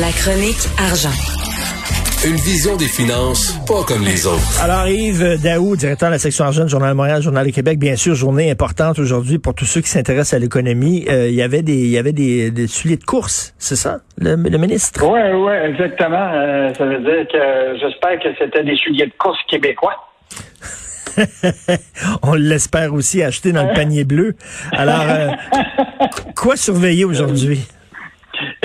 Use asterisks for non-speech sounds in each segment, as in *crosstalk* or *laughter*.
La chronique argent. Une vision des finances pas comme les autres. Alors Yves Daou, directeur de la section argent du Journal de Montréal, Journal de Québec, bien sûr, journée importante aujourd'hui pour tous ceux qui s'intéressent à l'économie. Euh, il y avait des il y avait des, des souliers de course, c'est ça, le, le, ministre? Oui, oui, exactement. Euh, ça veut dire que j'espère que c'était des souliers de course québécois. *laughs* On l'espère aussi acheter dans le panier bleu. Alors, euh, *laughs* quoi surveiller aujourd'hui?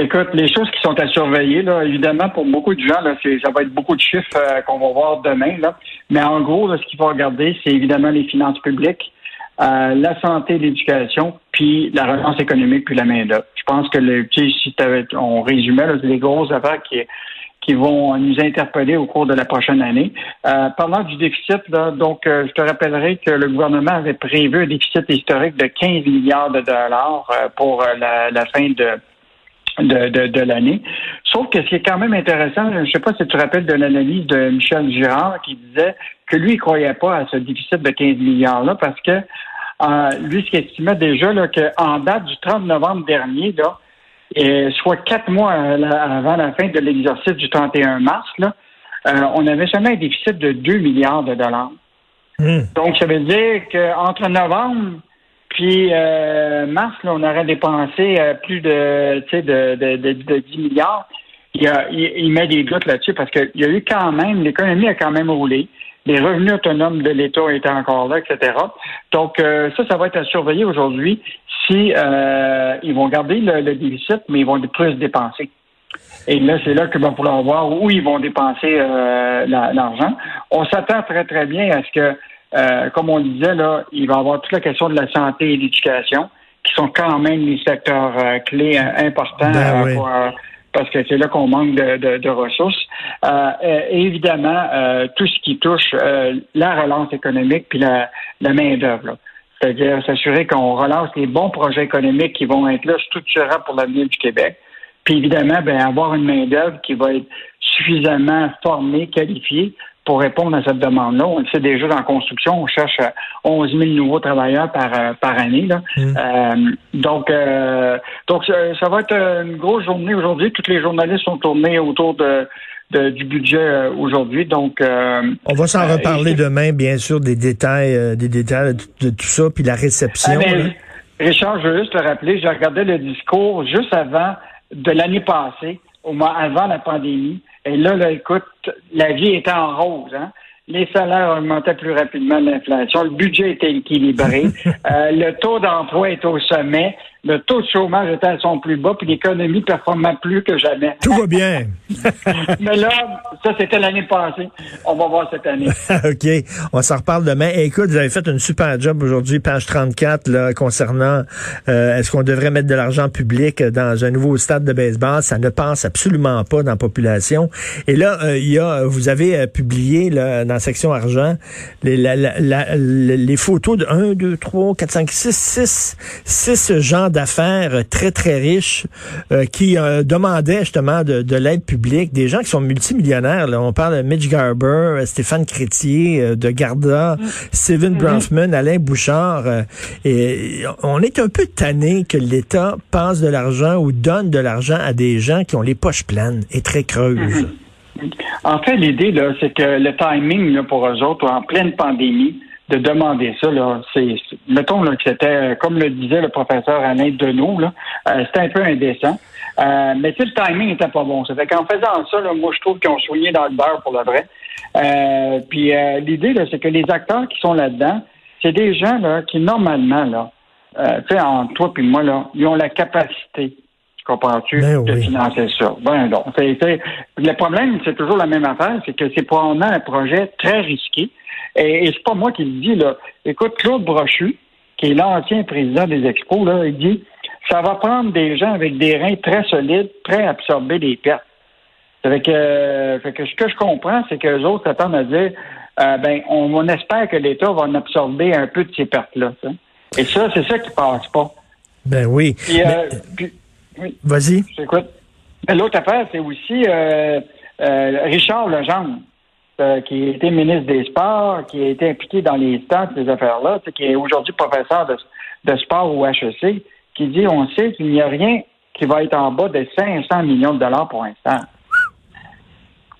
Écoute, les choses qui sont à surveiller, là, évidemment, pour beaucoup de gens, là, ça va être beaucoup de chiffres euh, qu'on va voir demain. Là. Mais en gros, là, ce qu'il faut regarder, c'est évidemment les finances publiques, euh, la santé, l'éducation, puis la relance économique, puis la main-d'œuvre. Je pense que le, si on résumait, c'est des grosses affaires qui, qui vont nous interpeller au cours de la prochaine année. Euh, parlant du déficit, là, donc euh, je te rappellerai que le gouvernement avait prévu un déficit historique de 15 milliards de dollars euh, pour la, la fin de de, de, de l'année. Sauf que ce qui est quand même intéressant, je ne sais pas si tu te rappelles de l'analyse de Michel Girard qui disait que lui, il ne croyait pas à ce déficit de 15 milliards-là parce que euh, lui, ce qu'il estimait déjà, qu'en date du 30 novembre dernier, là, et soit quatre mois avant la fin de l'exercice du 31 mars, là, euh, on avait seulement un déficit de 2 milliards de dollars. Hmm. Donc, ça veut dire qu'entre novembre puis euh, mars, là, on aurait dépensé euh, plus de, de, de, de, de 10 milliards. Il, a, il, met des doutes là-dessus parce qu'il y a eu quand même, l'économie a quand même roulé. Les revenus autonomes de l'État étaient encore là, etc. Donc, euh, ça, ça va être à surveiller aujourd'hui si euh, ils vont garder le, déficit, mais ils vont plus dépenser. Et là, c'est là que va pouvoir voir où ils vont dépenser euh, l'argent. On s'attend très, très bien à ce que euh, comme on disait, là, il va y avoir toute la question de la santé et l'éducation, qui sont quand même les secteurs euh, clés euh, importants ben parce que c'est là qu'on manque de, ressources. et évidemment, tout ce qui touche la relance économique puis la, la main-d'œuvre. C'est-à-dire s'assurer qu'on relance les bons projets économiques qui vont être là structurants pour l'avenir du Québec. Puis évidemment, ben, avoir une main-d'œuvre qui va être suffisamment formée, qualifiée pour répondre à cette demande-là. On le sait déjà dans la construction, on cherche 11 000 nouveaux travailleurs par, euh, par année. Là. Mmh. Euh, donc, euh, donc ça va être une grosse journée aujourd'hui. Tous les journalistes sont tournés autour de, du budget aujourd'hui. Donc, on va s'en reparler demain, bien sûr, des détails, des détails de, tout ça, puis la réception. Ah, Richard, je veux juste te rappeler, j'ai regardé le discours juste avant de l'année passée, au moins avant la pandémie. Et là, là, écoute, la vie était en rose. Hein? Les salaires augmentaient plus rapidement que l'inflation. Le budget était équilibré. *laughs* euh, le taux d'emploi est au sommet le taux de chômage était à son plus bas, puis l'économie performait plus que jamais. Tout va bien. *laughs* Mais là, ça, c'était l'année passée. On va voir cette année. *laughs* OK. On s'en reparle demain. écoute, vous avez fait une super job aujourd'hui, page 34, là, concernant euh, est-ce qu'on devrait mettre de l'argent public dans un nouveau stade de baseball? Ça ne passe absolument pas dans la population. Et là, euh, il y a, vous avez euh, publié là, dans la section argent les, les photos de 1, 2, 3, 4, 5, 6, 6, 6 gens d'affaires très, très riches euh, qui euh, demandaient justement de, l'aide publique, des gens qui sont multimillionnaires. Là. On parle de Mitch Garber, euh, Stéphane Crétier de Garda, mm. Steven mm-hmm. Bronfman, Alain Bouchard. et on est un peu tanné que l'État passe de l'argent ou donne de l'argent à des gens qui ont les poches pleines et très creuses. Mm-hmm. En fait, l'idée, là, c'est que le timing là, pour eux autres, en pleine pandémie, de demander ça. Là. C'est, mettons là, que c'était, comme le disait le professeur Alain Deneau, là, euh, c'était un peu indécent. Euh, mais le timing n'était pas bon. Ça fait qu'en faisant ça, là, moi, je trouve qu'ils ont soigné dans le beurre pour le vrai. Euh, puis euh, l'idée, là, c'est que les acteurs qui sont là-dedans, c'est des gens là, qui, normalement, là, sais, en toi puis moi, là, ils ont la capacité comprends-tu, ben de financer ça? Ben le problème, c'est toujours la même affaire, c'est que c'est probablement un projet très risqué. Et, et c'est pas moi qui le dis, là. Écoute, Claude Brochu, qui est l'ancien président des expos, là, il dit ça va prendre des gens avec des reins très solides, prêts à absorber les pertes. Fait que, fait que ce que je comprends, c'est que les autres s'attendent à dire euh, ben, on, espère que l'État va en absorber un peu de ces pertes-là. Et ça, c'est ça qui passe pas. Ben oui. Euh, Vas-y. L'autre affaire, c'est aussi euh, Richard Legendre, qui a été ministre des Sports, qui a été impliqué dans les stats, ces affaires-là, qui est aujourd'hui professeur de, de sport au HEC, qui dit on sait qu'il n'y a rien qui va être en bas de 500 millions de dollars pour l'instant.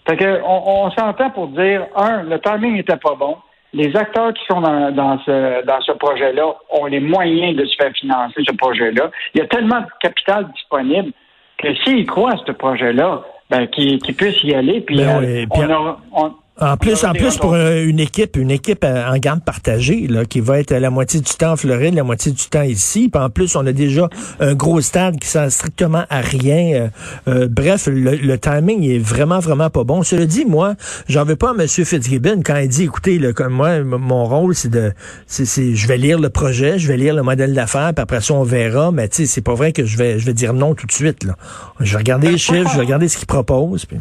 Fait que on, s'entend pour dire, un, le timing n'était pas bon. Les acteurs qui sont dans, ce, dans ce projet-là ont les moyens de se faire financer ce projet-là. Il y a tellement de capital disponible que s'ils croient à ce projet-là, ben, qu'ils puissent y aller. Puis, ben euh, on, en plus, en plus pour une équipe, une équipe en garde partagée, là, qui va être la moitié du temps en Floride, la moitié du temps ici. Puis en plus, on a déjà un gros stade qui sert strictement à rien. Euh, euh, bref, le, timing est vraiment, vraiment pas bon. Cela dit, moi, j'en veux pas à M. Fitzgibbon quand il dit, écoutez, là, comme moi, mon rôle, c'est de, c'est, je vais lire le projet, je vais lire le modèle d'affaires, puis après ça, on verra. Mais tu sais, c'est pas vrai que je vais, je vais dire non tout de suite. Là. Je vais regarder les chiffres, je vais regarder ce qu'il propose. Puis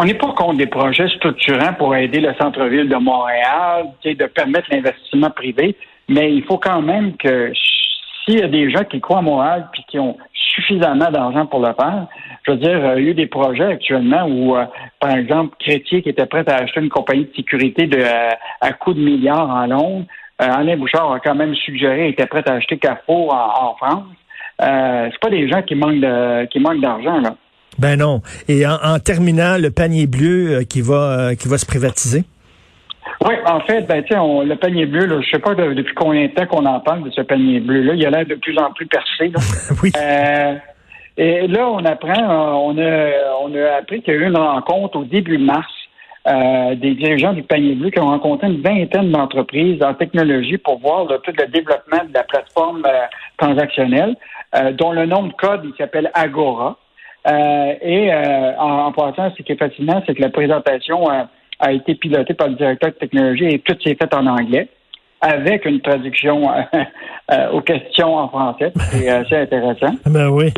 on n'est pas contre des projets structurants pour aider le centre-ville de Montréal, de permettre l'investissement privé, mais il faut quand même que s'il y a des gens qui croient à Montréal puis qui ont suffisamment d'argent pour le faire, je veux dire, il y a eu des projets actuellement où, euh, par exemple, Crétier qui était prêt à acheter une compagnie de sécurité de, à, coût de milliards en Londres, euh, Alain Bouchard a quand même suggéré, était prêt à acheter Carrefour en, France. Euh, c'est pas des gens qui manquent de, qui manquent d'argent là. Ben non. Et en, terminant, le panier bleu euh, qui va euh, qui va se privatiser? Oui, en fait, ben, on, le panier bleu, là, je sais pas depuis combien de temps qu'on en parle de ce panier bleu-là. Il a l'air de plus en plus percé. *laughs* oui. Euh, et là, on apprend, on a, on a appris qu'il y a eu une rencontre au début mars des dirigeants du panier bleu qui ont rencontré une vingtaine d'entreprises en technologie pour voir tout le développement de la plateforme transactionnelle, dont le nom de code, il s'appelle Agora. Euh, et euh, en, en, passant, ce qui est fascinant, c'est que la présentation a, a, été pilotée par le directeur de technologie et tout s'est fait en anglais avec une traduction *laughs* euh, aux questions en français. C'est assez intéressant. *laughs* Ben oui.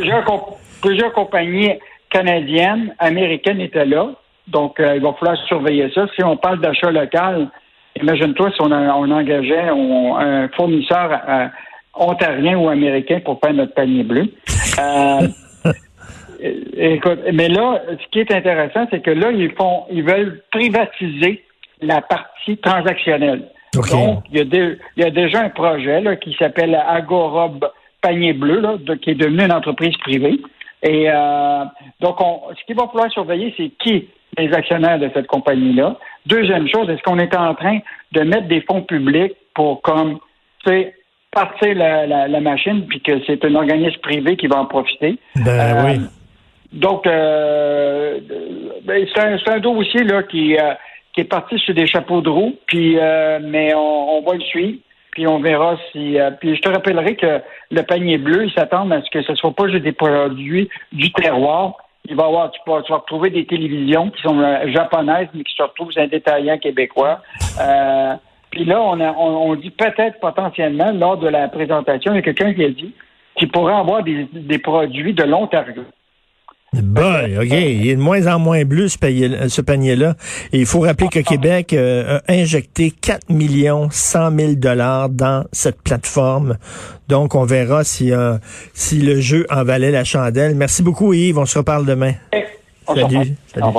Plusieurs, compagnies canadiennes, américaines étaient là. Donc, il va falloir surveiller ça. Si on parle d'achat local, imagine-toi si on, on engageait un fournisseur ontarien ou américain pour faire notre panier bleu. *laughs* Écoute, mais là, ce qui est intéressant, c'est que là, ils font, ils veulent privatiser la partie transactionnelle. Donc, il y, a déjà un projet là, qui s'appelle Agora Panier Bleu, là, qui est devenu une entreprise privée. Et euh, donc, on, ce qu'il va falloir surveiller, c'est qui les actionnaires de cette compagnie-là. Deuxième chose, est-ce qu'on est en train de mettre des fonds publics pour comme, tu sais, partir la, la, machine, puis que c'est un organisme privé qui va en profiter? Ben euh, oui. Donc, euh, ben, c'est un, dossier là qui, euh, qui est parti sur des chapeaux de roue, puis euh, mais on, on, va le suivre, puis on verra si. puis je te rappellerai que le panier bleu, il s'attend à ce que ce soit pas juste des produits du terroir. Il va avoir, tu, vas, tu vas retrouver des télévisions qui sont japonaises, mais qui se retrouvent un détaillant québécois. puis là, on, a, on, on dit peut-être potentiellement lors de la présentation, il y a quelqu'un qui a dit qu'il pourrait avoir des, des produits de l'Ontario. Boy, OK. Il est de moins en moins bleu, ce, panier-là. Et il faut rappeler que Québec euh, a injecté 4 millions 100 000 dollars dans cette plateforme. Donc, on verra si, euh, si le jeu en valait la chandelle. Merci beaucoup, Yves. On se reparle demain. Salut. Salut.